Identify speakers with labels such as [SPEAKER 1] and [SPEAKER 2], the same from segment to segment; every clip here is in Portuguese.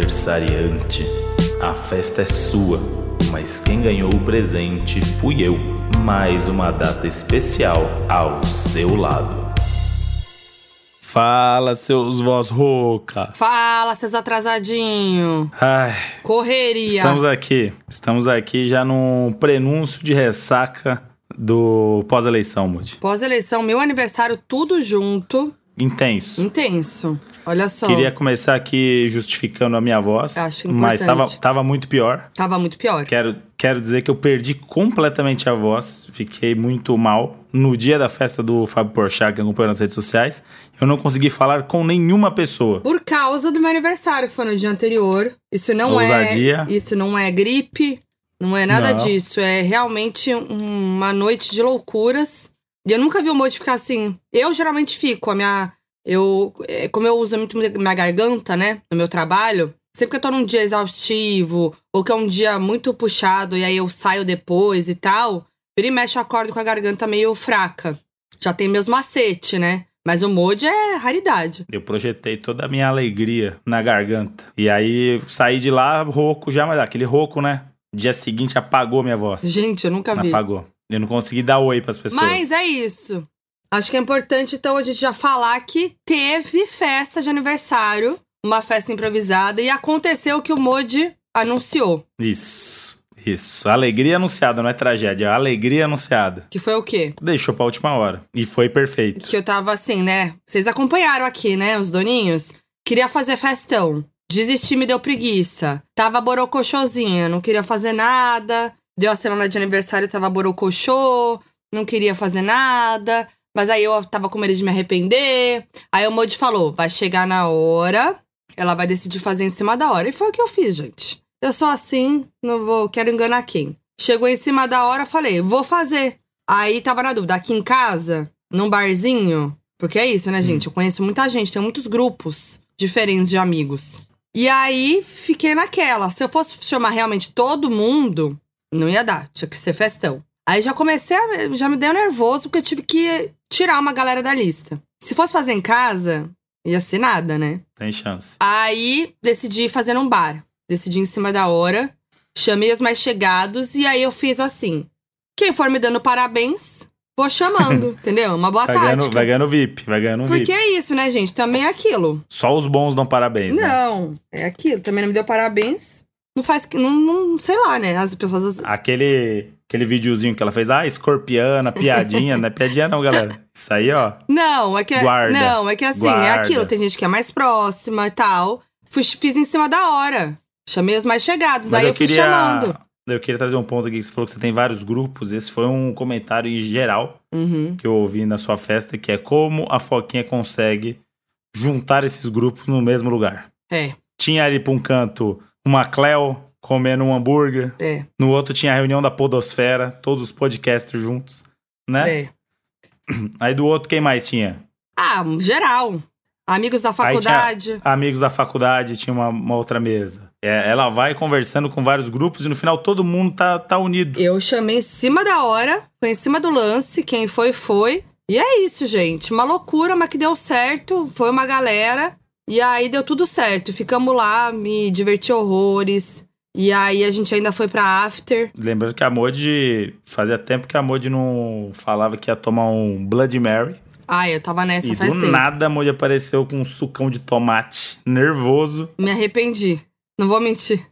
[SPEAKER 1] aniversariante. A festa é sua, mas quem ganhou o presente fui eu. Mais uma data especial ao seu lado. Fala, seus voz rouca.
[SPEAKER 2] Fala, seus atrasadinhos.
[SPEAKER 1] Ai,
[SPEAKER 2] Correria.
[SPEAKER 1] estamos aqui. Estamos aqui já num prenúncio de ressaca do pós-eleição, Moody.
[SPEAKER 2] Pós-eleição, meu aniversário, tudo junto.
[SPEAKER 1] Intenso.
[SPEAKER 2] Intenso. Olha só.
[SPEAKER 1] Queria começar aqui justificando a minha voz,
[SPEAKER 2] Acho
[SPEAKER 1] mas
[SPEAKER 2] importante.
[SPEAKER 1] tava, tava muito pior.
[SPEAKER 2] Tava muito pior.
[SPEAKER 1] Quero, quero dizer que eu perdi completamente a voz, fiquei muito mal. No dia da festa do Fábio Porchat, que acompanhou nas redes sociais, eu não consegui falar com nenhuma pessoa.
[SPEAKER 2] Por causa do meu aniversário, que foi no dia anterior. Isso não
[SPEAKER 1] Ousadia.
[SPEAKER 2] é. Isso não é gripe, não é nada
[SPEAKER 1] Não.
[SPEAKER 2] disso. É realmente um- uma noite de loucuras. E eu nunca vi o Moji ficar assim. Eu geralmente fico, a minha. Eu, é, como eu uso muito minha garganta, né, no meu trabalho, sempre que eu tô num dia exaustivo, ou que é um dia muito puxado, e aí eu saio depois e tal, vira e mexe eu acordo com a garganta meio fraca. Já tem meus macete, né? Mas o Moji é raridade.
[SPEAKER 1] Eu projetei toda a minha alegria na garganta. E aí saí de lá rouco já, mas aquele rouco, né? Dia seguinte apagou minha voz.
[SPEAKER 2] Gente, eu nunca vi.
[SPEAKER 1] Apagou. Eu não consegui dar oi pras pessoas.
[SPEAKER 2] Mas é isso. Acho que é importante, então, a gente já falar que teve festa de aniversário, uma festa improvisada, e aconteceu o que o Modi anunciou.
[SPEAKER 1] Isso. Isso. Alegria anunciada, não é tragédia. É alegria anunciada.
[SPEAKER 2] Que foi o quê?
[SPEAKER 1] Deixou pra última hora. E foi perfeito.
[SPEAKER 2] Que eu tava assim, né? Vocês acompanharam aqui, né? Os doninhos. Queria fazer festão. Desisti, me deu preguiça. Tava borocochosinha, não queria fazer nada. Deu a semana de aniversário, tava borocochô. Não queria fazer nada. Mas aí eu tava com medo de me arrepender. Aí o Modi falou: vai chegar na hora, ela vai decidir fazer em cima da hora. E foi o que eu fiz, gente. Eu sou assim, não vou, quero enganar quem. Chegou em cima da hora, falei, vou fazer. Aí tava na dúvida, aqui em casa, num barzinho, porque é isso, né, gente? Eu conheço muita gente, tem muitos grupos diferentes de amigos. E aí fiquei naquela. Se eu fosse chamar realmente todo mundo, não ia dar, tinha que ser festão. Aí já comecei a. Já me deu nervoso, porque eu tive que tirar uma galera da lista. Se fosse fazer em casa, ia ser nada, né?
[SPEAKER 1] Tem chance.
[SPEAKER 2] Aí decidi fazer num bar. Decidi em cima da hora. Chamei os mais chegados e aí eu fiz assim. Quem for me dando parabéns, vou chamando, entendeu? Uma boa
[SPEAKER 1] Vai ganhando,
[SPEAKER 2] tática.
[SPEAKER 1] vai ganhando VIP. Vai ganhando
[SPEAKER 2] Porque
[SPEAKER 1] VIP.
[SPEAKER 2] é isso, né, gente? Também é aquilo.
[SPEAKER 1] Só os bons dão parabéns, né?
[SPEAKER 2] Não, é aquilo. Também não me deu parabéns. Não faz. Não, não sei lá, né? As pessoas.
[SPEAKER 1] Aquele, aquele videozinho que ela fez, ah, escorpiana, piadinha, não é piadinha não, galera. Isso aí, ó.
[SPEAKER 2] Não, é que.
[SPEAKER 1] Guarda.
[SPEAKER 2] Não, é que assim, é
[SPEAKER 1] Guarda.
[SPEAKER 2] aquilo. Tem gente que é mais próxima e tal. Fui- fiz em cima da hora. Chamei os mais chegados.
[SPEAKER 1] Mas
[SPEAKER 2] aí eu,
[SPEAKER 1] eu
[SPEAKER 2] fui
[SPEAKER 1] queria,
[SPEAKER 2] chamando.
[SPEAKER 1] eu queria trazer um ponto aqui que você falou que você tem vários grupos. Esse foi um comentário em geral
[SPEAKER 2] Uhum.
[SPEAKER 1] que eu ouvi na sua festa, que é como a Foquinha consegue juntar esses grupos no mesmo lugar.
[SPEAKER 2] É,
[SPEAKER 1] Tinha ali pra um canto uma Cleo comendo um hambúrguer,
[SPEAKER 2] é,
[SPEAKER 1] no outro tinha a reunião da Podosfera, todos os podcasters juntos, né?
[SPEAKER 2] é.
[SPEAKER 1] Aí do outro, quem mais tinha?
[SPEAKER 2] Ah, geral. Amigos da faculdade.
[SPEAKER 1] Amigos da faculdade, tinha uma, uma outra mesa. É, ela vai conversando com vários grupos e no final todo mundo tá, tá unido.
[SPEAKER 2] Eu chamei em cima da hora, foi em cima do lance, quem foi, foi. E é isso, gente. Uma loucura, mas que deu certo. Foi uma galera. E aí deu tudo certo. Ficamos lá, me diverti horrores. E aí a gente ainda foi pra after.
[SPEAKER 1] Lembrando que a Modi, fazia tempo que a Modi não falava que ia tomar um Blood Mary.
[SPEAKER 2] Ai, eu tava nessa
[SPEAKER 1] e
[SPEAKER 2] faz
[SPEAKER 1] do
[SPEAKER 2] tempo.
[SPEAKER 1] nada a Modi apareceu com um sucão de tomate, nervoso.
[SPEAKER 2] Me arrependi. Não vou mentir.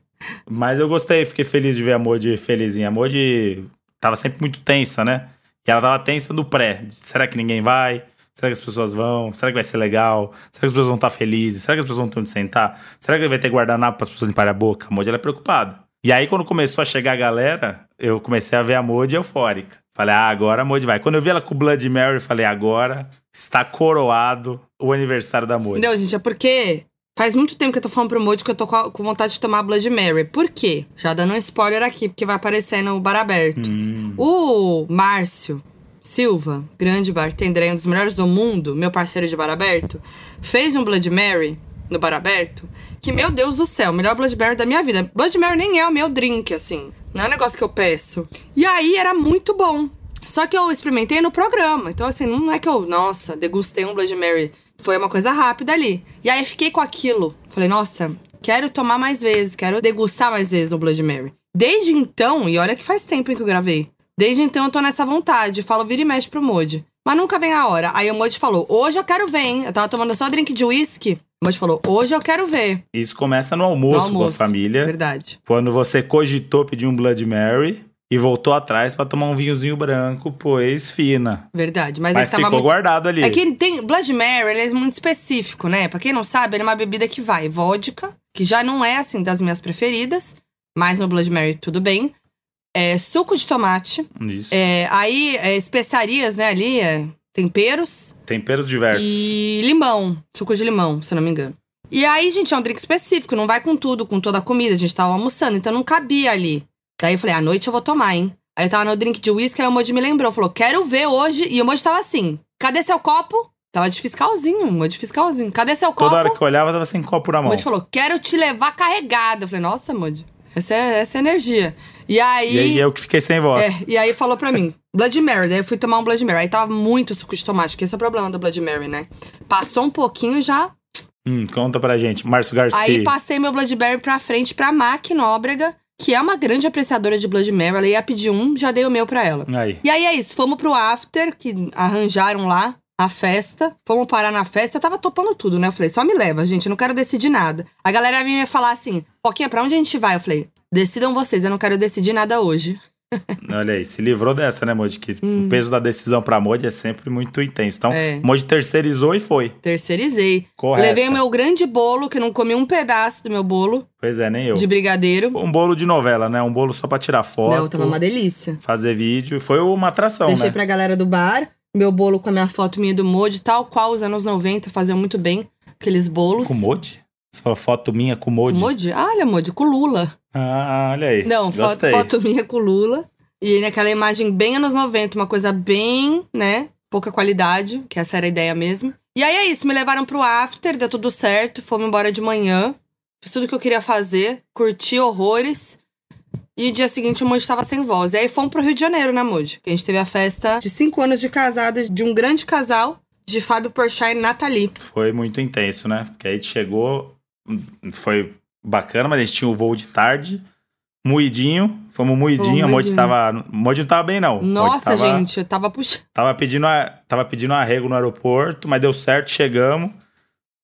[SPEAKER 1] Mas eu gostei, fiquei feliz de ver a Modi felizinha. A Modi tava sempre muito tensa, né? E ela tava tensa no pré. Será que ninguém vai? Será que as pessoas vão? Será que vai ser legal? Será que as pessoas vão estar felizes? Será que as pessoas vão ter onde sentar? Será que vai ter guardanapo para as pessoas limparem a boca? A Modi ela é preocupada. E aí, quando começou a chegar a galera, eu comecei a ver a Modi eufórica. Falei, ah, agora a Modi vai. Quando eu vi ela com o Blood Mary, eu falei, agora está coroado o aniversário da Modi.
[SPEAKER 2] Não, gente, é porque faz muito tempo que eu tô falando pro Moody que eu tô com vontade de tomar Blood Mary. Por quê? Já dando um spoiler aqui, porque vai aparecer no bar aberto.
[SPEAKER 1] Hum,
[SPEAKER 2] O Márcio Silva, grande bartender, um dos melhores do mundo, meu parceiro de bar aberto, fez um Blood Mary no bar aberto. Que, meu Deus do céu, melhor Blood Mary da minha vida. Blood Mary nem é o meu drink, assim. Não é um negócio que eu peço. E aí era muito bom. Só que eu experimentei no programa. Então, assim, não é que eu, nossa, degustei um Blood Mary. Foi uma coisa rápida ali. E aí fiquei com aquilo. Falei, nossa, quero tomar mais vezes, quero degustar mais vezes o Blood Mary. Desde então, e olha que faz tempo que eu gravei. Desde então eu tô nessa vontade, falo vira e mexe pro Modi. Mas nunca vem a hora. Aí o Modi falou: hoje eu quero ver, hein? Eu tava tomando só drink de whisky. O Modi falou: hoje eu quero ver.
[SPEAKER 1] Isso começa no almoço,
[SPEAKER 2] No almoço.
[SPEAKER 1] com a família.
[SPEAKER 2] Verdade.
[SPEAKER 1] Quando você cogitou pedir um Blood Mary e voltou atrás pra tomar um vinhozinho branco, pois fina.
[SPEAKER 2] Verdade. Mas,
[SPEAKER 1] Mas
[SPEAKER 2] tava
[SPEAKER 1] ficou
[SPEAKER 2] muito...
[SPEAKER 1] guardado ali.
[SPEAKER 2] É que tem. Blood Mary, ele é muito específico, né? Pra quem não sabe, ele é uma bebida que vai vodka, que já não é, assim, das minhas preferidas. Mas no Blood Mary, tudo bem. É, suco de tomate.
[SPEAKER 1] Isso.
[SPEAKER 2] É, aí, é, especiarias, né, ali, é, temperos.
[SPEAKER 1] Temperos diversos.
[SPEAKER 2] E limão, suco de limão, se eu não me engano. E aí, gente, é um drink específico, não vai com tudo, com toda a comida. A gente tava almoçando, então não cabia ali. Daí eu falei, à noite eu vou tomar, hein? Aí eu tava no drink de uísque, aí o Moji me lembrou, falou, quero ver hoje. E o Moji tava assim, cadê seu copo? Tava de fiscalzinho, o Moji fiscalzinho. Cadê seu copo?
[SPEAKER 1] Toda hora que eu olhava, tava sem copo na
[SPEAKER 2] O
[SPEAKER 1] mão.
[SPEAKER 2] Moji falou, quero te levar carregada. Eu falei, nossa, Moji, essa é, essa é energia. E aí...
[SPEAKER 1] E aí eu que fiquei sem voz.
[SPEAKER 2] É, e aí falou pra mim, Blood Mary. Daí eu fui tomar um Blood Mary. Aí tava muito suco de tomate, que esse é o problema do Blood Mary, né? Passou um pouquinho já.
[SPEAKER 1] Hum, conta pra gente. Márcio Garcia.
[SPEAKER 2] Aí passei meu Blood Mary pra frente pra Mac Nóbrega, que é uma grande apreciadora de Blood Mary. Ela ia pedir um, já dei o meu pra ela.
[SPEAKER 1] Aí.
[SPEAKER 2] E aí é isso, fomos pro after, que arranjaram lá a festa. Fomos parar na festa, eu tava topando tudo, né? Eu falei, só me leva, gente, eu não quero decidir nada. A galera vinha falar assim, Foquinha, pra onde a gente vai? Eu falei, decidam vocês, eu não quero decidir nada hoje.
[SPEAKER 1] Olha aí, se livrou dessa, né, Moji? Que o peso da decisão pra Moji é sempre muito intenso. Então,
[SPEAKER 2] Hum. É.
[SPEAKER 1] Moji terceirizou e foi.
[SPEAKER 2] Terceirizei.
[SPEAKER 1] Correto.
[SPEAKER 2] Levei o meu grande bolo, que não comi um pedaço do meu bolo
[SPEAKER 1] Pois é, nem eu.
[SPEAKER 2] de brigadeiro.
[SPEAKER 1] Um bolo de novela, né? Um bolo só pra tirar foto.
[SPEAKER 2] Não, tava uma delícia.
[SPEAKER 1] Fazer vídeo. Foi uma atração,
[SPEAKER 2] Deixei
[SPEAKER 1] né?
[SPEAKER 2] pra galera do bar, meu bolo com a minha foto minha do Modi, tal qual os anos 90 faziam muito bem aqueles bolos.
[SPEAKER 1] Com Moji? Você falou foto minha com?
[SPEAKER 2] Com Modi? Ah, olha, Modi, com Lula.
[SPEAKER 1] Ah, olha aí.
[SPEAKER 2] Não, foto, foto minha com Lula. E naquela imagem bem anos 90, uma coisa bem, né? Pouca qualidade, que essa era a ideia mesmo. E aí é isso, me levaram pro after, deu tudo certo, fomos embora de manhã. Fiz tudo que eu queria fazer, curti horrores. E dia seguinte o Moody tava sem voz. E aí fomos pro Rio de Janeiro, né, Moody? Que a gente teve a festa de cinco anos de casada de um grande casal de Fábio Porchat e Nathalie.
[SPEAKER 1] Foi muito intenso, né? Porque aí chegou, foi bacana, mas a gente tinha o voo de tarde, moidinho, fomos moidinho, a
[SPEAKER 2] moidinho.
[SPEAKER 1] tava... Moji não tava bem, não.
[SPEAKER 2] Nossa,
[SPEAKER 1] tava,
[SPEAKER 2] gente, eu tava puxando.
[SPEAKER 1] Tava pedindo, a, tava pedindo arrego no aeroporto, mas deu certo, chegamos.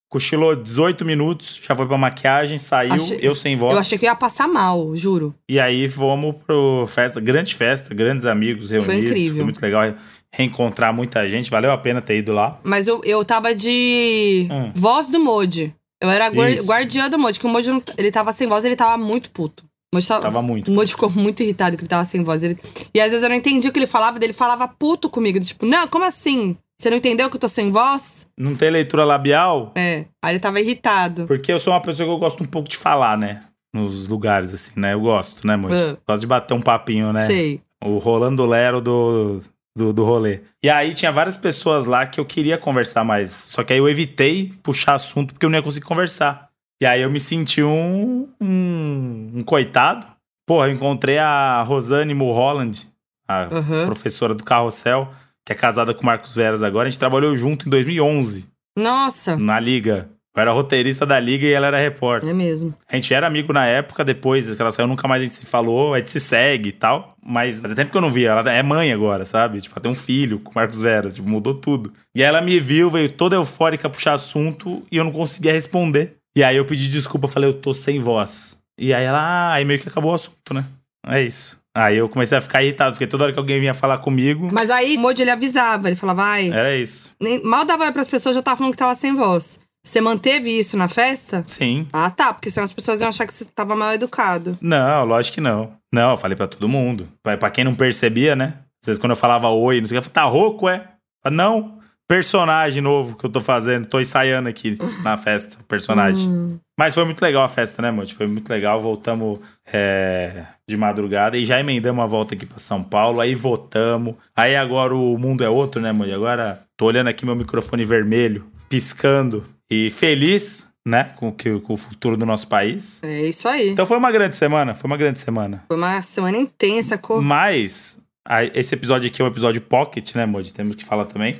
[SPEAKER 1] Cochilou 18 minutos, já foi pra maquiagem, saiu,
[SPEAKER 2] Achei-
[SPEAKER 1] eu sem voz.
[SPEAKER 2] Eu achei que ia passar mal, juro.
[SPEAKER 1] E aí fomos pro festa, grande festa, grandes amigos reunidos.
[SPEAKER 2] incrível.
[SPEAKER 1] Foi muito legal reencontrar muita gente, valeu a pena ter ido lá.
[SPEAKER 2] Mas eu, eu tava de
[SPEAKER 1] Hum.
[SPEAKER 2] voz do Modi. Eu era
[SPEAKER 1] Isso.
[SPEAKER 2] guardiã do Modi, que o Modi não- ele tava sem voz, ele tava muito puto. O Modi tava,
[SPEAKER 1] Tava muito.
[SPEAKER 2] O Modi ficou muito irritado que ele tava sem voz. Ele- E às vezes eu não entendia o que ele falava, ele falava puto comigo. Tipo, não, como assim? Você não entendeu que eu tô sem voz?
[SPEAKER 1] Não tem leitura labial,
[SPEAKER 2] É. Aí ele tava irritado.
[SPEAKER 1] porque eu sou uma pessoa que eu gosto um pouco de falar, né? Nos lugares, assim, né? Eu gosto, né, Moji?
[SPEAKER 2] Ah.
[SPEAKER 1] Gosto de bater um papinho, né?
[SPEAKER 2] Sei.
[SPEAKER 1] O Rolando Lero do, do, do rolê. E aí tinha várias pessoas lá que eu queria conversar mais. Só que aí eu evitei puxar assunto porque eu não ia conseguir conversar. E aí eu me senti um, um, um coitado. Porra, eu encontrei a Rosane Mulholland, a
[SPEAKER 2] Aham.
[SPEAKER 1] professora do Carrossel, que é casada com o Marcos Veras agora. A gente trabalhou junto em 2011,
[SPEAKER 2] Nossa.
[SPEAKER 1] na Liga. Eu era roteirista da Liga e ela era repórter.
[SPEAKER 2] É mesmo.
[SPEAKER 1] A gente era amigo na época, depois que ela saiu, nunca mais a gente se falou, a gente se segue e tal. Mas fazia tempo que eu não via. Ela é mãe agora, sabe? Tipo, ela tem um filho com o Marcos Veras, tipo, mudou tudo. E aí ela me viu, veio toda eufórica puxar assunto e eu não conseguia responder. E aí eu pedi desculpa, falei, eu tô sem voz. E aí ela, ah, aí meio que acabou o assunto, né? É isso. Aí eu comecei a ficar irritado, porque toda hora que alguém vinha falar comigo,
[SPEAKER 2] Mas aí o Modi ele avisava, ele falava, vai.
[SPEAKER 1] era isso.
[SPEAKER 2] Nem- Mal dava oi pras pessoas, já tava falando que tava sem voz. Você manteve isso na festa?
[SPEAKER 1] Sim.
[SPEAKER 2] Ah, tá, porque senão as pessoas iam achar que você tava mal educado.
[SPEAKER 1] Não, lógico que não. Não, eu falei pra todo mundo. Pra, pra quem não percebia, né? Às vezes quando eu falava oi, não sei o que, eu falava, tá rouco, é? Eu, Não, personagem novo que eu tô fazendo, tô ensaiando aqui na festa, personagem.
[SPEAKER 2] Hum.
[SPEAKER 1] Mas foi muito legal a festa, né, Monte? Foi muito legal, voltamos é, de madrugada e já emendamos a volta aqui pra São Paulo, aí votamos. Aí agora o mundo é outro, né, Monte? Agora tô olhando aqui meu microfone vermelho, piscando e feliz, né, com, que, com o futuro do nosso país.
[SPEAKER 2] É isso aí.
[SPEAKER 1] Então foi uma grande semana, foi uma grande semana.
[SPEAKER 2] Foi uma semana intensa. Co...
[SPEAKER 1] Mas a- esse episódio aqui é um episódio pocket, né, Moji? Temos que falar também.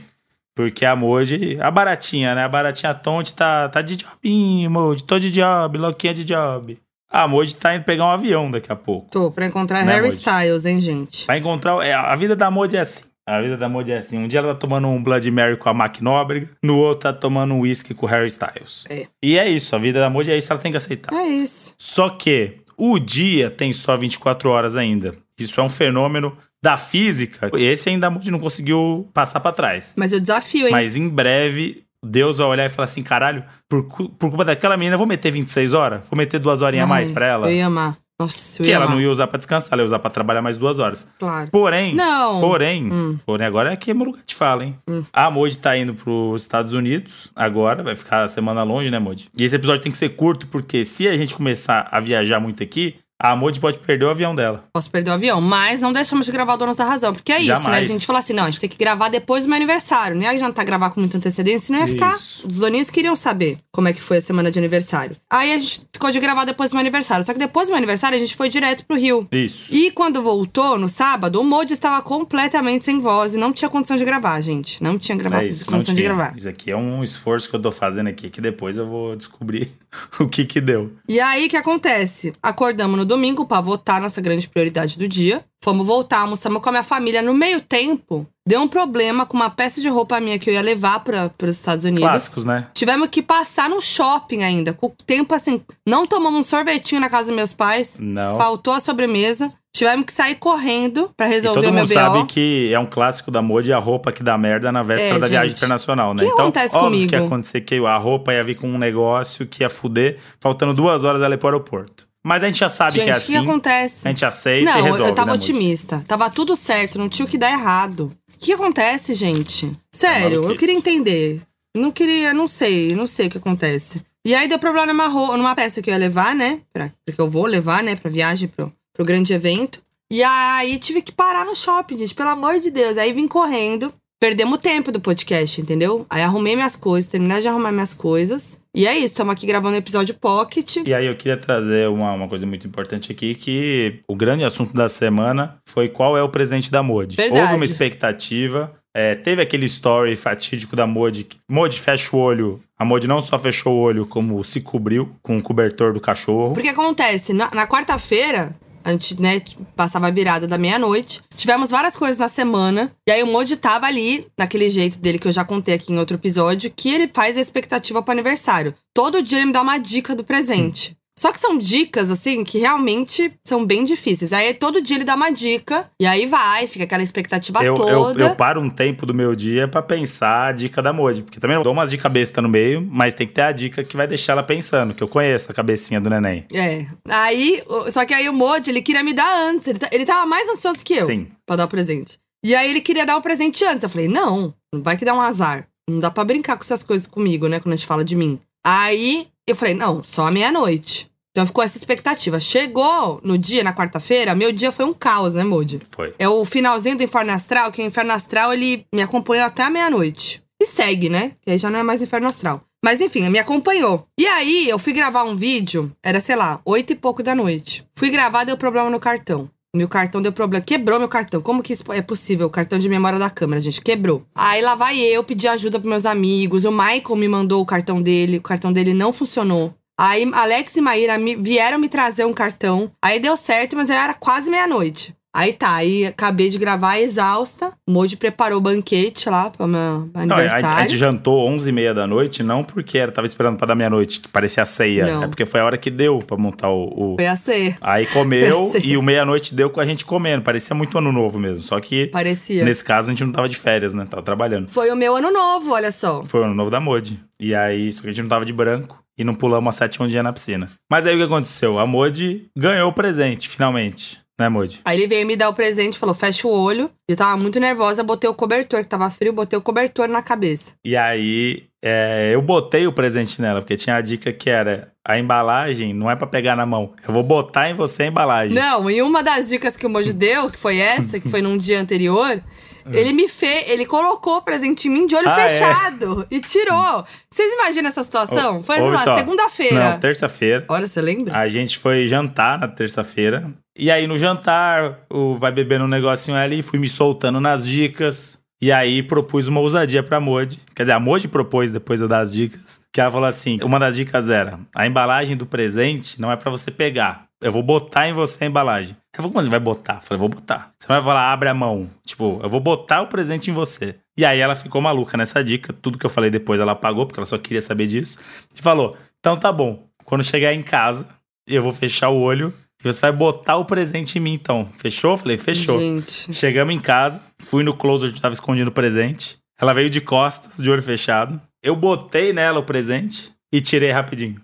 [SPEAKER 1] Porque a Moji, a baratinha, né? A baratinha tonte tá, tá de jobinho, Moji. Tô de job, louquinha de job. A Moji tá indo pegar um avião daqui a pouco.
[SPEAKER 2] Tô, pra encontrar
[SPEAKER 1] Né,
[SPEAKER 2] Harry
[SPEAKER 1] Moji?
[SPEAKER 2] Styles, hein, gente?
[SPEAKER 1] Vai encontrar. é, a vida da Moji é assim. A vida da Moji é assim. Um dia ela tá tomando um Blood Mary com a Mac Nóbrega, no outro tá tomando um whisky com o Harry Styles.
[SPEAKER 2] É.
[SPEAKER 1] E é isso, a vida da Moji é isso, ela tem que aceitar.
[SPEAKER 2] É isso.
[SPEAKER 1] Só que o dia tem só 24 horas ainda. Isso é um fenômeno da física. Esse ainda a Moody não conseguiu passar pra trás.
[SPEAKER 2] Mas eu desafio, hein?
[SPEAKER 1] Mas em breve, Deus vai olhar e falar assim: caralho, por, por culpa daquela menina, eu vou meter 26 horas? Vou meter duas horinhas a mais
[SPEAKER 2] Ai,
[SPEAKER 1] pra ela?
[SPEAKER 2] Eu ia amar. Nossa,
[SPEAKER 1] Que ela
[SPEAKER 2] amar.
[SPEAKER 1] não ia usar pra descansar, ela ia usar pra trabalhar mais duas horas.
[SPEAKER 2] Claro.
[SPEAKER 1] Porém,
[SPEAKER 2] Não.
[SPEAKER 1] porém,
[SPEAKER 2] Hum.
[SPEAKER 1] porém, agora é aqui é meu lugar de fala, hein? A Moody tá indo pros Estados Unidos agora, vai ficar a semana longe, né, Moody? E esse episódio tem que ser curto, porque se a gente começar a viajar muito aqui, a Moody pode perder o avião dela.
[SPEAKER 2] Posso perder o avião, mas não deixamos de gravar o Donos da Razão. Porque é isso, né?
[SPEAKER 1] Jamais.
[SPEAKER 2] A gente falou assim: não, a gente tem que gravar depois do meu aniversário. Não ia adiantar gravar com muita antecedência, senão ia ficar.
[SPEAKER 1] Isso.
[SPEAKER 2] Os doninhos queriam saber como é que foi a semana de aniversário. Aí a gente ficou de gravar depois do meu aniversário. Só que depois do meu aniversário, a gente foi direto pro Rio.
[SPEAKER 1] Isso.
[SPEAKER 2] E quando voltou, no sábado, o Modi estava completamente sem voz e não tinha condição de gravar, gente. Não tinha grava...
[SPEAKER 1] É isso, não
[SPEAKER 2] condição de
[SPEAKER 1] tinha.
[SPEAKER 2] gravar.
[SPEAKER 1] Isso aqui é um esforço que eu tô fazendo aqui, que depois eu vou descobrir o que que deu.
[SPEAKER 2] E aí, o que acontece? Acordamos no domingo pra votar, nossa grande prioridade do dia. Fomos voltar, almoçamos com a minha família. No meio tempo, deu um problema com uma peça de roupa minha que eu ia levar para os Estados Unidos.
[SPEAKER 1] Clássicos, né?
[SPEAKER 2] Tivemos que passar no shopping ainda. Com o tempo assim, não tomamos um sorvetinho na casa dos meus pais.
[SPEAKER 1] Não.
[SPEAKER 2] Faltou a sobremesa. Tivemos que sair correndo pra
[SPEAKER 1] E
[SPEAKER 2] resolver
[SPEAKER 1] todo
[SPEAKER 2] o meu
[SPEAKER 1] mundo
[SPEAKER 2] BO.
[SPEAKER 1] sabe que é um clássico da Modi a roupa que dá merda na véspera
[SPEAKER 2] É,
[SPEAKER 1] da viagem
[SPEAKER 2] gente.
[SPEAKER 1] internacional, né?
[SPEAKER 2] O que
[SPEAKER 1] então,
[SPEAKER 2] acontece
[SPEAKER 1] óbvio
[SPEAKER 2] comigo?
[SPEAKER 1] que ia acontecer que a roupa ia vir com um negócio que ia fuder, faltando duas horas ela ir pro aeroporto. Mas a gente já sabe
[SPEAKER 2] Gente,
[SPEAKER 1] que é assim.
[SPEAKER 2] que acontece?
[SPEAKER 1] A gente aceita e
[SPEAKER 2] Não,
[SPEAKER 1] resolve,
[SPEAKER 2] eu tava
[SPEAKER 1] né,
[SPEAKER 2] otimista. Tava tudo certo, não tinha o que dar errado. O que acontece, gente? Sério, eu
[SPEAKER 1] maluquice.
[SPEAKER 2] queria entender. Não queria, não sei, não sei o que acontece. E aí deu problema numa, ro- numa peça que eu ia levar, né? Pra, porque eu vou levar, né, pra viagem, pro, pro grande evento. E aí tive que parar no shopping, gente, pelo amor de Deus. Aí vim correndo. Perdemos tempo do podcast, entendeu? Aí arrumei minhas coisas, terminei de arrumar minhas coisas. E é isso, estamos aqui gravando o episódio Pocket.
[SPEAKER 1] E aí eu queria trazer uma, uma coisa muito importante aqui, que o grande assunto da semana foi qual é o presente da Modi.
[SPEAKER 2] Verdade.
[SPEAKER 1] Houve uma expectativa, é, teve aquele story fatídico da Modi. Modi fecha o olho. A Modi não só fechou o olho, como se cobriu com o cobertor do cachorro.
[SPEAKER 2] Porque acontece, na, na quarta-feira, a gente, né, passava a virada da meia-noite. Tivemos várias coisas na semana. E aí o Modi tava ali, naquele jeito dele que eu já contei aqui em outro episódio, que ele faz a expectativa pro aniversário. Todo dia ele me dá uma dica do presente. Só que são dicas, assim, que realmente são bem difíceis. Aí todo dia ele dá uma dica, e aí vai, fica aquela expectativa
[SPEAKER 1] Eu, eu,
[SPEAKER 2] toda.
[SPEAKER 1] eu paro um tempo do meu dia pra pensar a dica da Modi. Porque também eu dou umas dicas besta no meio, mas tem que ter a dica que vai deixar ela pensando, que eu conheço a cabecinha do neném.
[SPEAKER 2] É. Aí, só que aí o Modi, ele queria me dar antes. Ele, ta- ele tava mais ansioso que eu.
[SPEAKER 1] Sim.
[SPEAKER 2] Pra dar o presente. E aí ele queria dar o presente antes. Eu falei, não, não vai que dá um azar. Não dá pra brincar com essas coisas comigo, né? Quando a gente fala de mim. Aí eu falei, não, só a meia-noite. Então ficou essa expectativa. Chegou no dia, na quarta-feira, meu dia foi um caos, né, Moody?
[SPEAKER 1] Foi.
[SPEAKER 2] É o finalzinho do Inferno Astral, que o Inferno Astral, ele me acompanhou até a meia-noite. E segue, né? Que aí já não é mais Inferno Astral. Mas enfim, me acompanhou. E aí, eu fui gravar um vídeo, era, sei lá, oito e pouco da noite. Fui gravar, deu problema no cartão. Meu cartão deu problema. Quebrou meu cartão. Como que isso é possível? O cartão de memória da câmera, gente, quebrou. Aí lá vai eu pedir ajuda pros meus amigos. O Michael me mandou o cartão dele. O cartão dele não funcionou. Aí Alex e Maíra me- vieram me trazer um cartão. Aí deu certo, mas era quase meia-noite. Aí tá, aí acabei de gravar exausta. O Moji preparou o banquete lá pro meu
[SPEAKER 1] Não, a,
[SPEAKER 2] aniversário.
[SPEAKER 1] a gente jantou 11h30 da noite, não porque era, tava esperando pra dar meia-noite, que parecia a ceia.
[SPEAKER 2] Não.
[SPEAKER 1] É porque foi a hora que deu pra montar o. o-
[SPEAKER 2] Foi a ser.
[SPEAKER 1] Aí comeu
[SPEAKER 2] ceia.
[SPEAKER 1] e o meia-noite deu com a gente comendo. Parecia muito ano novo mesmo. Só que
[SPEAKER 2] Parecia.
[SPEAKER 1] nesse caso a gente não tava de férias, né? Tava trabalhando.
[SPEAKER 2] Foi o meu ano novo, olha só.
[SPEAKER 1] Foi o ano novo da Modi. E aí, só que a gente não tava de branco e não pulamos a sete ondinhas na piscina. Mas aí o que aconteceu? A Modi ganhou o presente, finalmente. Né, Modi?
[SPEAKER 2] Aí ele veio me dar o presente, falou: fecha o olho. Eu tava muito nervosa, botei o cobertor, que tava frio, botei o cobertor na cabeça.
[SPEAKER 1] E aí, é, eu botei o presente nela, porque tinha a dica que era: a embalagem não é pra pegar na mão. Eu vou botar em você a embalagem.
[SPEAKER 2] Não, e uma das dicas que o Moji deu, que foi essa, que foi num dia anterior, ele me fez, ele colocou o presente em mim de olho
[SPEAKER 1] Ah, é?
[SPEAKER 2] fechado e tirou. Vocês imaginam essa situação? Foi, lá, segunda-feira.
[SPEAKER 1] Não, terça-feira.
[SPEAKER 2] Olha, você lembra?
[SPEAKER 1] A gente foi jantar na terça-feira. E aí, no jantar, o vai bebendo um negocinho ali, fui me soltando nas dicas. E aí propus uma ousadia pra Modi. Quer dizer, a Modi propôs depois eu dar as dicas. Que ela falou assim: uma das dicas era: a embalagem do presente não é para você pegar. Eu vou botar em você a embalagem. Ela falou, como você vai botar? Eu falei, vou botar. Você vai falar, abre a mão. Tipo, eu vou botar o presente em você. E aí ela ficou maluca nessa dica. Tudo que eu falei depois ela apagou, porque ela só queria saber disso. E falou: então tá bom. Quando chegar em casa, eu vou fechar o olho e você vai botar o presente em mim, então. Fechou? Falei, fechou.
[SPEAKER 2] Gente.
[SPEAKER 1] Chegamos em casa, fui no closet onde tava escondido o presente. Ela veio de costas, de olho fechado. Eu botei nela o presente e tirei rapidinho.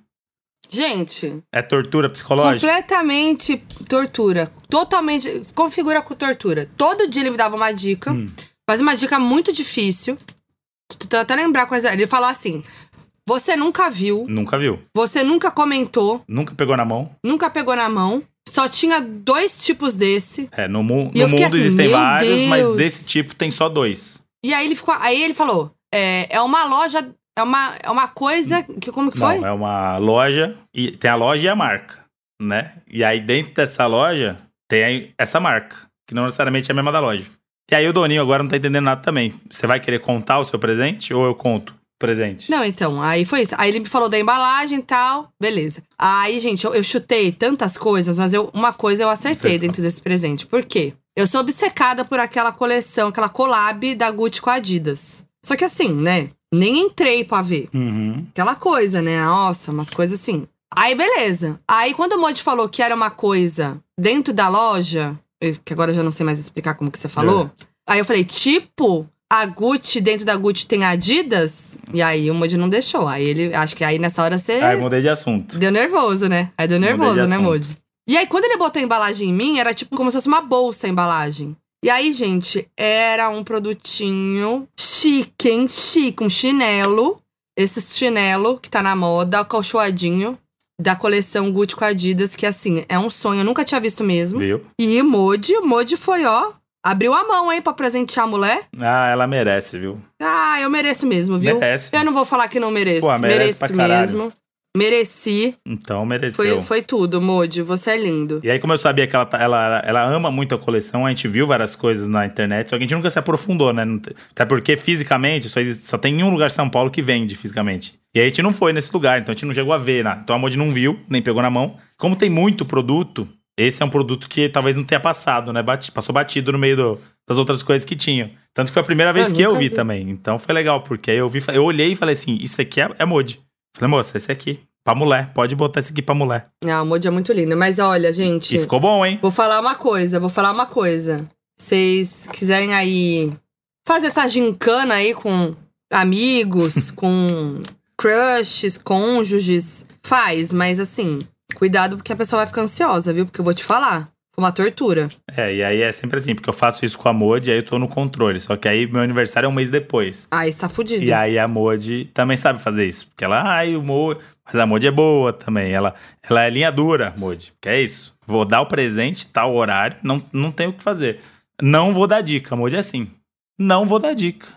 [SPEAKER 2] Gente,
[SPEAKER 1] É tortura psicológica?
[SPEAKER 2] completamente tortura. Totalmente. Configura com tortura. Todo dia ele me dava uma dica,
[SPEAKER 1] Hum.
[SPEAKER 2] mas uma dica muito difícil. Tô tentando até lembrar coisa. Ele falou assim: você nunca viu,
[SPEAKER 1] Nunca viu.
[SPEAKER 2] você nunca comentou,
[SPEAKER 1] Nunca pegou na mão.
[SPEAKER 2] nunca pegou na mão. Só tinha dois tipos desse.
[SPEAKER 1] É, no, mu no mundo
[SPEAKER 2] assim,
[SPEAKER 1] existem vários, mas
[SPEAKER 2] Deus.
[SPEAKER 1] desse tipo tem só dois.
[SPEAKER 2] E aí ele ficou. Aí ele falou: é, é uma loja. É uma, é uma coisa. Que, como que foi?
[SPEAKER 1] Não, é uma loja e tem a loja e a marca, né? E aí dentro dessa loja tem aí essa marca, que não necessariamente é a mesma da loja. E aí o Doninho agora não tá entendendo nada também. Você vai querer contar o seu presente ou eu conto presente?
[SPEAKER 2] Não, então, aí foi isso. Aí ele me falou da embalagem e tal, beleza. Aí, gente, eu, eu chutei tantas coisas, mas eu, uma coisa eu acertei dentro desse presente. Por quê? Eu sou obcecada por aquela coleção, aquela collab da Gucci com a Adidas. Só que assim, né? Nem entrei pra ver.
[SPEAKER 1] Uhum.
[SPEAKER 2] Aquela coisa, né? Nossa, umas coisas assim. Aí, beleza. Aí, quando o Modi falou que era uma coisa dentro da loja, que agora eu já não sei mais explicar como que você falou. Aí eu falei, tipo, a Gucci, dentro da Gucci tem Adidas? E aí o Modi não deixou. Aí ele, acho que aí nessa hora você
[SPEAKER 1] Aí mudei de assunto.
[SPEAKER 2] deu nervoso, né? Aí deu nervoso, né. Modi? E aí, quando ele botou a embalagem em mim, era tipo como se fosse uma bolsa a embalagem. E aí, gente, era um produtinho chique, hein? Chique, um chinelo. Esse chinelo que tá na moda, acolchoadinho, da coleção Gucci com Adidas, que assim, é um sonho, eu nunca tinha visto mesmo.
[SPEAKER 1] Viu?
[SPEAKER 2] E Modi, o Modi foi, ó, abriu a mão, hein, pra presentear a mulher.
[SPEAKER 1] Ah, ela merece, viu?
[SPEAKER 2] Ah, eu mereço mesmo, viu?
[SPEAKER 1] Merece.
[SPEAKER 2] Eu não vou falar que não mereço.
[SPEAKER 1] Pô, merece caralho.
[SPEAKER 2] mesmo. Mereci.
[SPEAKER 1] Então mereceu.
[SPEAKER 2] Foi, foi tudo, Modi. Você é lindo.
[SPEAKER 1] E aí, como eu sabia que ela, tá- ela, ela ama muito a coleção, a gente viu várias coisas na internet, só que a gente nunca se aprofundou, né? Até porque fisicamente só, existe- só tem em um lugar em São Paulo que vende fisicamente. E aí a gente não foi nesse lugar, então a gente não chegou a ver, né? Então a Mod não viu, nem pegou na mão. Como tem muito produto, esse é um produto que talvez não tenha passado, né? Bati- passou batido no meio do- das outras coisas que tinham. Tanto que foi a primeira vez
[SPEAKER 2] Eu
[SPEAKER 1] que eu vi,
[SPEAKER 2] vi.
[SPEAKER 1] também. Então foi legal, porque aí eu vi, eu olhei e falei assim: isso aqui é, é Mod. Falei, moça, esse aqui. Pra mulher, pode botar esse aqui pra mulher.
[SPEAKER 2] Ah, o Modi é muito lindo. Mas olha, gente.
[SPEAKER 1] E ficou bom, hein?
[SPEAKER 2] Vou falar uma coisa, vou falar uma coisa. Vocês quiserem aí fazer essa gincana aí com amigos, com crushes, cônjuges, faz, mas assim, cuidado porque a pessoa vai ficar ansiosa, viu? Porque eu vou te falar. Foi uma tortura.
[SPEAKER 1] É, e aí é sempre assim, porque eu faço isso com a Modi, aí eu tô no controle. Só que aí meu aniversário é um mês depois.
[SPEAKER 2] Aí está fudido.
[SPEAKER 1] E aí a Modi também sabe fazer isso. Porque ela, ai, o Modi. Mas a Modi é boa também. Ela, ela é linha dura, Modi. Que é isso. Vou dar o presente, tal horário, não, não tem o que fazer. Não vou dar dica. A Modi é assim. Não vou dar dica.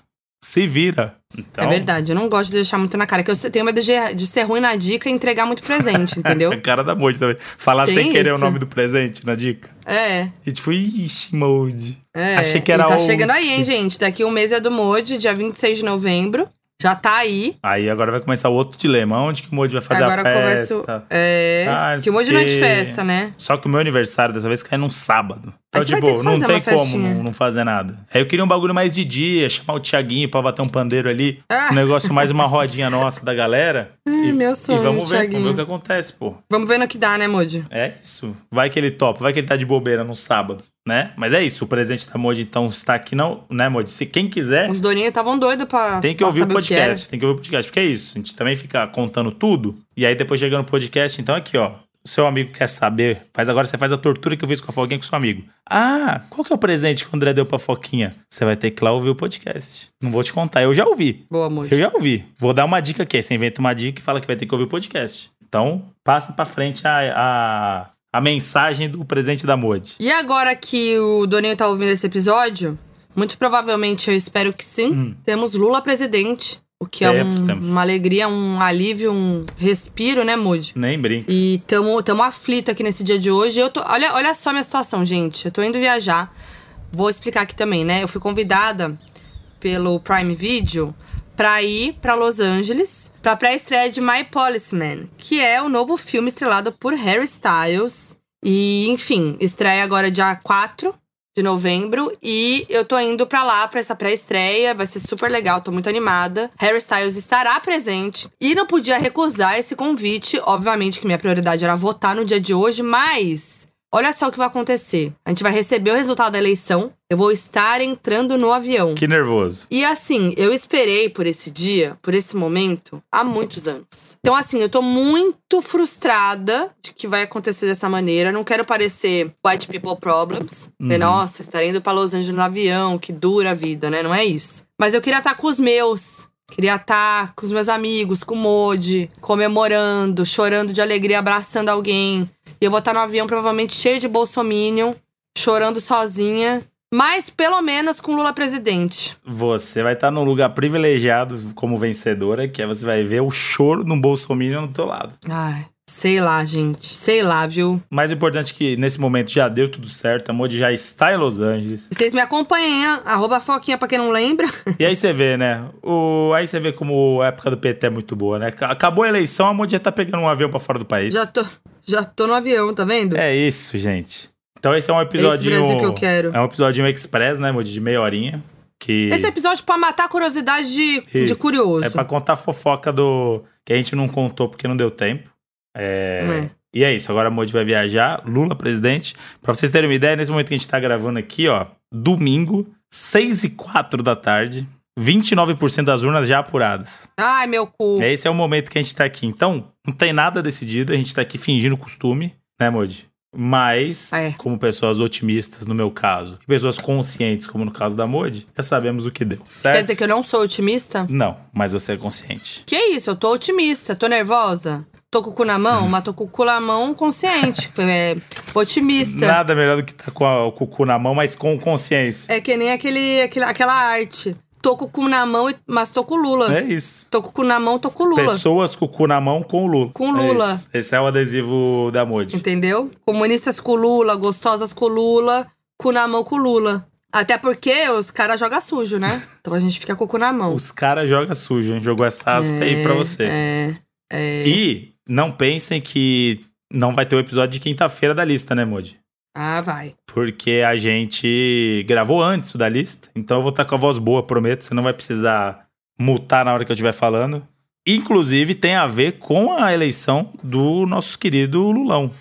[SPEAKER 1] Se vira. Então,
[SPEAKER 2] É verdade, eu não gosto de deixar muito na cara. Que eu tenho medo de, de ser ruim na dica e entregar muito presente, entendeu?
[SPEAKER 1] Cara da Modi também. Falar
[SPEAKER 2] Tem
[SPEAKER 1] sem querer o
[SPEAKER 2] isso.
[SPEAKER 1] nome do presente na dica.
[SPEAKER 2] É.
[SPEAKER 1] E tipo, ixi, Modi.
[SPEAKER 2] É,
[SPEAKER 1] Achei que era
[SPEAKER 2] e tá
[SPEAKER 1] o-
[SPEAKER 2] chegando aí, hein, gente? Daqui um mês é do Modi, dia 26 de novembro. Já tá aí.
[SPEAKER 1] Aí agora vai começar o outro dilema. Onde que o Modi vai fazer
[SPEAKER 2] Agora
[SPEAKER 1] a festa?
[SPEAKER 2] começo. É.
[SPEAKER 1] Ah,
[SPEAKER 2] que o
[SPEAKER 1] sei
[SPEAKER 2] não é
[SPEAKER 1] o
[SPEAKER 2] de festa, né?
[SPEAKER 1] Só que o meu aniversário dessa vez cai num sábado. Então, tipo,
[SPEAKER 2] ter que
[SPEAKER 1] não tem como não, fazer nada. Aí eu queria um bagulho mais de dia, chamar o Thiaguinho pra bater um pandeiro ali.
[SPEAKER 2] Ah.
[SPEAKER 1] Um negócio mais uma rodinha nossa da galera.
[SPEAKER 2] Ai,
[SPEAKER 1] e,
[SPEAKER 2] meu sonho,
[SPEAKER 1] e vamos ver,
[SPEAKER 2] Thiaguinho.
[SPEAKER 1] vamos ver o que acontece, pô.
[SPEAKER 2] Vamos ver no que dá, né, Modi?
[SPEAKER 1] É isso. Vai que ele topa, vai que ele tá de bobeira no sábado, né? Mas é isso, o presente da Modi então está aqui não, né, Modi? Se quem quiser,
[SPEAKER 2] Os doninhos estavam doidos pra.
[SPEAKER 1] tem que
[SPEAKER 2] pra
[SPEAKER 1] ouvir o
[SPEAKER 2] saber que
[SPEAKER 1] podcast, tem que ouvir o podcast, porque é isso. A gente também fica contando tudo, e aí depois chega no podcast, então aqui, ó. Seu amigo quer saber, faz agora você faz a tortura que eu fiz com a Foquinha com seu amigo. Ah, qual que é o presente que o André deu pra Foquinha? Você vai ter que ir lá ouvir o podcast. Não vou te contar, eu já ouvi.
[SPEAKER 2] Boa, Modi.
[SPEAKER 1] Eu já ouvi. Vou dar uma dica aqui. Você inventa uma dica e fala que vai ter que ouvir o podcast. Então, passa pra frente a, a, a mensagem do presente da Modi.
[SPEAKER 2] E agora que o Doninho tá ouvindo esse episódio, muito provavelmente, eu espero que sim,
[SPEAKER 1] Hum.
[SPEAKER 2] temos Lula presidente. O que é
[SPEAKER 1] Temos,
[SPEAKER 2] um- uma alegria, um alívio, um respiro, né, Modi?
[SPEAKER 1] Nem brinca.
[SPEAKER 2] E tamo, tamo aflito aqui nesse dia de hoje. Eu tô, olha, olha só a minha situação, gente. Eu tô indo viajar. Vou explicar aqui também, né? Eu fui convidada pelo Prime Video pra ir pra Los Angeles pra pré-estreia de My Policeman, que é o novo filme estrelado por Harry Styles. E, enfim, estreia agora dia 4 de novembro e eu tô indo pra lá pra essa pré-estreia, vai ser super legal, tô muito animada. Harry Styles estará presente e não podia recusar esse convite, obviamente que minha prioridade era votar no dia de hoje, mas olha só o que vai acontecer. A gente vai receber o resultado da eleição, eu vou estar entrando no avião.
[SPEAKER 1] Que nervoso.
[SPEAKER 2] E assim, eu esperei por esse dia, por esse momento, há muitos anos. Então, assim, eu tô muito frustrada de que vai acontecer dessa maneira. Não quero parecer white people problems. Uhum. Nossa, estarei indo pra Los Angeles no avião, que dura a vida, né? Não é isso. Mas eu queria estar com os meus. Queria estar com os meus amigos, com o Modi, comemorando, chorando de alegria, abraçando alguém. E eu vou estar no avião, provavelmente cheio de bolsominion, chorando sozinha. Mas pelo menos com Lula presidente.
[SPEAKER 1] Você vai estar num lugar privilegiado como vencedora, que é você vai ver o choro um Bolsonaro no teu lado.
[SPEAKER 2] Ai. Sei lá, gente. Sei lá, viu?
[SPEAKER 1] Mais importante é que nesse momento já deu tudo certo. A Modi já está em Los Angeles.
[SPEAKER 2] Vocês me acompanhem, arroba Foquinha pra quem não lembra.
[SPEAKER 1] E aí você vê, né? O... Aí você vê como a época do PT é muito boa, né? Acabou a eleição, a Modi já tá pegando um avião pra fora do país.
[SPEAKER 2] Já tô, já tô no avião, tá vendo?
[SPEAKER 1] É isso, gente. Então esse é um episódio.
[SPEAKER 2] Esse que eu quero.
[SPEAKER 1] É um episódio express, né, Modi? De meia horinha. Que...
[SPEAKER 2] Esse episódio pra matar a curiosidade de, de curioso.
[SPEAKER 1] É pra contar a fofoca do. Que a gente não contou porque não deu tempo. É. é. E é isso, agora a Modi vai viajar, Lula presidente. Pra vocês terem uma ideia, nesse momento que a gente tá gravando aqui, ó, domingo, 6 e 4 da tarde, 29% das urnas já apuradas.
[SPEAKER 2] Ai, meu cu.
[SPEAKER 1] Esse é o momento que a gente tá aqui. Então, não tem nada decidido, a gente tá aqui fingindo costume, né, Modi? Mas, é. como pessoas otimistas, no meu caso, e pessoas conscientes, como no caso da Modi, já sabemos o que deu, certo?
[SPEAKER 2] Quer dizer que eu não sou otimista?
[SPEAKER 1] Não, mas você é consciente.
[SPEAKER 2] Que isso, eu tô otimista, tô nervosa. Tô com o cu na mão, mas tô com o cu na mão consciente. É, otimista.
[SPEAKER 1] Nada melhor do que tá com, a, com o cu na mão, mas com consciência.
[SPEAKER 2] É que nem aquele, aquele, aquela arte tô com o cu na mão, mas tô com o Lula.
[SPEAKER 1] É isso.
[SPEAKER 2] Tô com o cu na mão, tô com o Lula.
[SPEAKER 1] Pessoas com o cu na mão com o Lula.
[SPEAKER 2] Com o Lula.
[SPEAKER 1] É Esse é o adesivo da Modi.
[SPEAKER 2] Entendeu? Comunistas com o Lula, gostosas com o Lula, cu na mão com o Lula. Até porque os caras jogam sujo, né? Então a gente fica com o cu na mão.
[SPEAKER 1] Os caras jogam sujo, a gente jogou essa aspa é, aí pra você.
[SPEAKER 2] É, é.
[SPEAKER 1] E não pensem que não vai ter o episódio de quinta-feira da lista, né, Modi?
[SPEAKER 2] Ah, vai.
[SPEAKER 1] Porque a gente gravou antes da lista. Então eu vou estar com a voz boa, prometo. Você não vai precisar mutar na hora que eu estiver falando. Inclusive, tem a ver com a eleição do nosso querido Lulão.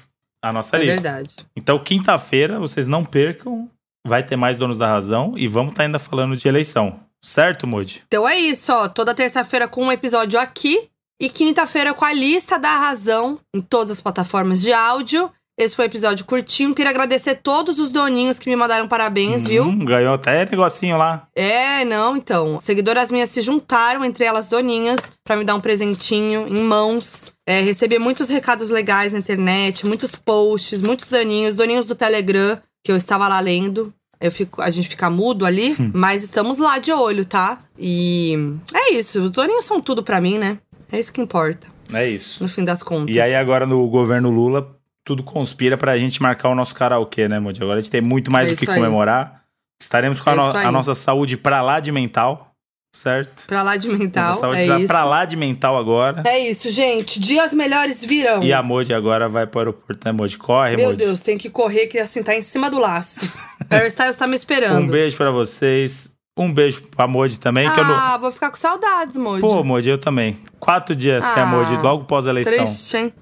[SPEAKER 1] A nossa
[SPEAKER 2] é
[SPEAKER 1] lista.
[SPEAKER 2] É verdade.
[SPEAKER 1] Então, quinta-feira, vocês não percam. Vai ter mais Donos da Razão. E vamos estar ainda falando de eleição. Certo, Moody?
[SPEAKER 2] Então é isso, ó. Toda terça-feira com um episódio aqui. E quinta-feira com a lista da razão em todas as plataformas de áudio. Esse foi um episódio curtinho. Queria agradecer todos os doninhos que me mandaram parabéns,
[SPEAKER 1] hum,
[SPEAKER 2] viu?
[SPEAKER 1] Ganhou até negocinho lá.
[SPEAKER 2] É, não, então. Seguidoras minhas se juntaram, entre elas doninhas, para me dar um presentinho em mãos. É, recebi muitos recados legais na internet, muitos posts, muitos doninhos, doninhos do Telegram, que eu estava lá lendo. Eu fico, a gente fica mudo ali, hum. mas estamos lá de olho, tá? E é isso. Os doninhos são tudo para mim, né? É isso que importa.
[SPEAKER 1] É isso.
[SPEAKER 2] No fim das contas.
[SPEAKER 1] E aí, agora no governo Lula, tudo conspira pra gente marcar o nosso karaokê, né, Moody? Agora a gente tem muito mais é do que aí. comemorar. Estaremos com é a, no a, nossa saúde pra lá de mental, certo?
[SPEAKER 2] Pra lá de mental. Nossa
[SPEAKER 1] saúde
[SPEAKER 2] é
[SPEAKER 1] pra lá de mental agora.
[SPEAKER 2] É isso, gente. Dias melhores virão.
[SPEAKER 1] E a Moody agora vai pro aeroporto, né, Moody? Corre,
[SPEAKER 2] Meu
[SPEAKER 1] Moody.
[SPEAKER 2] Deus, tem que correr, que assim, tá em cima do laço. Harry Styles tá me esperando.
[SPEAKER 1] Um beijo pra vocês. Um beijo pra Moody também.
[SPEAKER 2] Ah,
[SPEAKER 1] que eu não...
[SPEAKER 2] Vou ficar com saudades, Moody.
[SPEAKER 1] Pô, Moody, eu também. Quatro dias ah, sem a Moody, logo pós a eleição.
[SPEAKER 2] Triste, hein?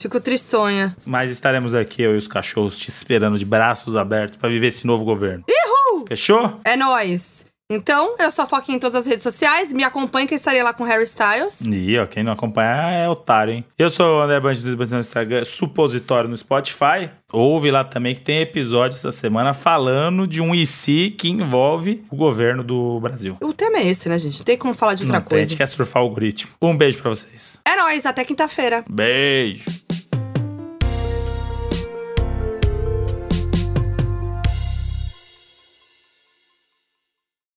[SPEAKER 2] Fico tristonha.
[SPEAKER 1] Mas estaremos aqui, eu e os cachorros, te esperando de braços abertos para viver esse novo governo.
[SPEAKER 2] Uhul!
[SPEAKER 1] Fechou?
[SPEAKER 2] É nóis. Então, eu sou a Foquinha em todas as redes sociais. Me acompanhe que eu estarei lá com Harry Styles.
[SPEAKER 1] E, ó, quem não acompanha é otário, hein? Eu sou o André Bandido no Instagram, supositório no Spotify. Ouve lá também que tem episódio essa semana falando de um IC que envolve o governo do Brasil.
[SPEAKER 2] O tema é esse, né, gente? Não tem como falar de outra
[SPEAKER 1] não,
[SPEAKER 2] coisa.
[SPEAKER 1] A gente quer surfar o algoritmo. Um beijo para vocês.
[SPEAKER 2] É nóis, até quinta-feira.
[SPEAKER 1] Beijo.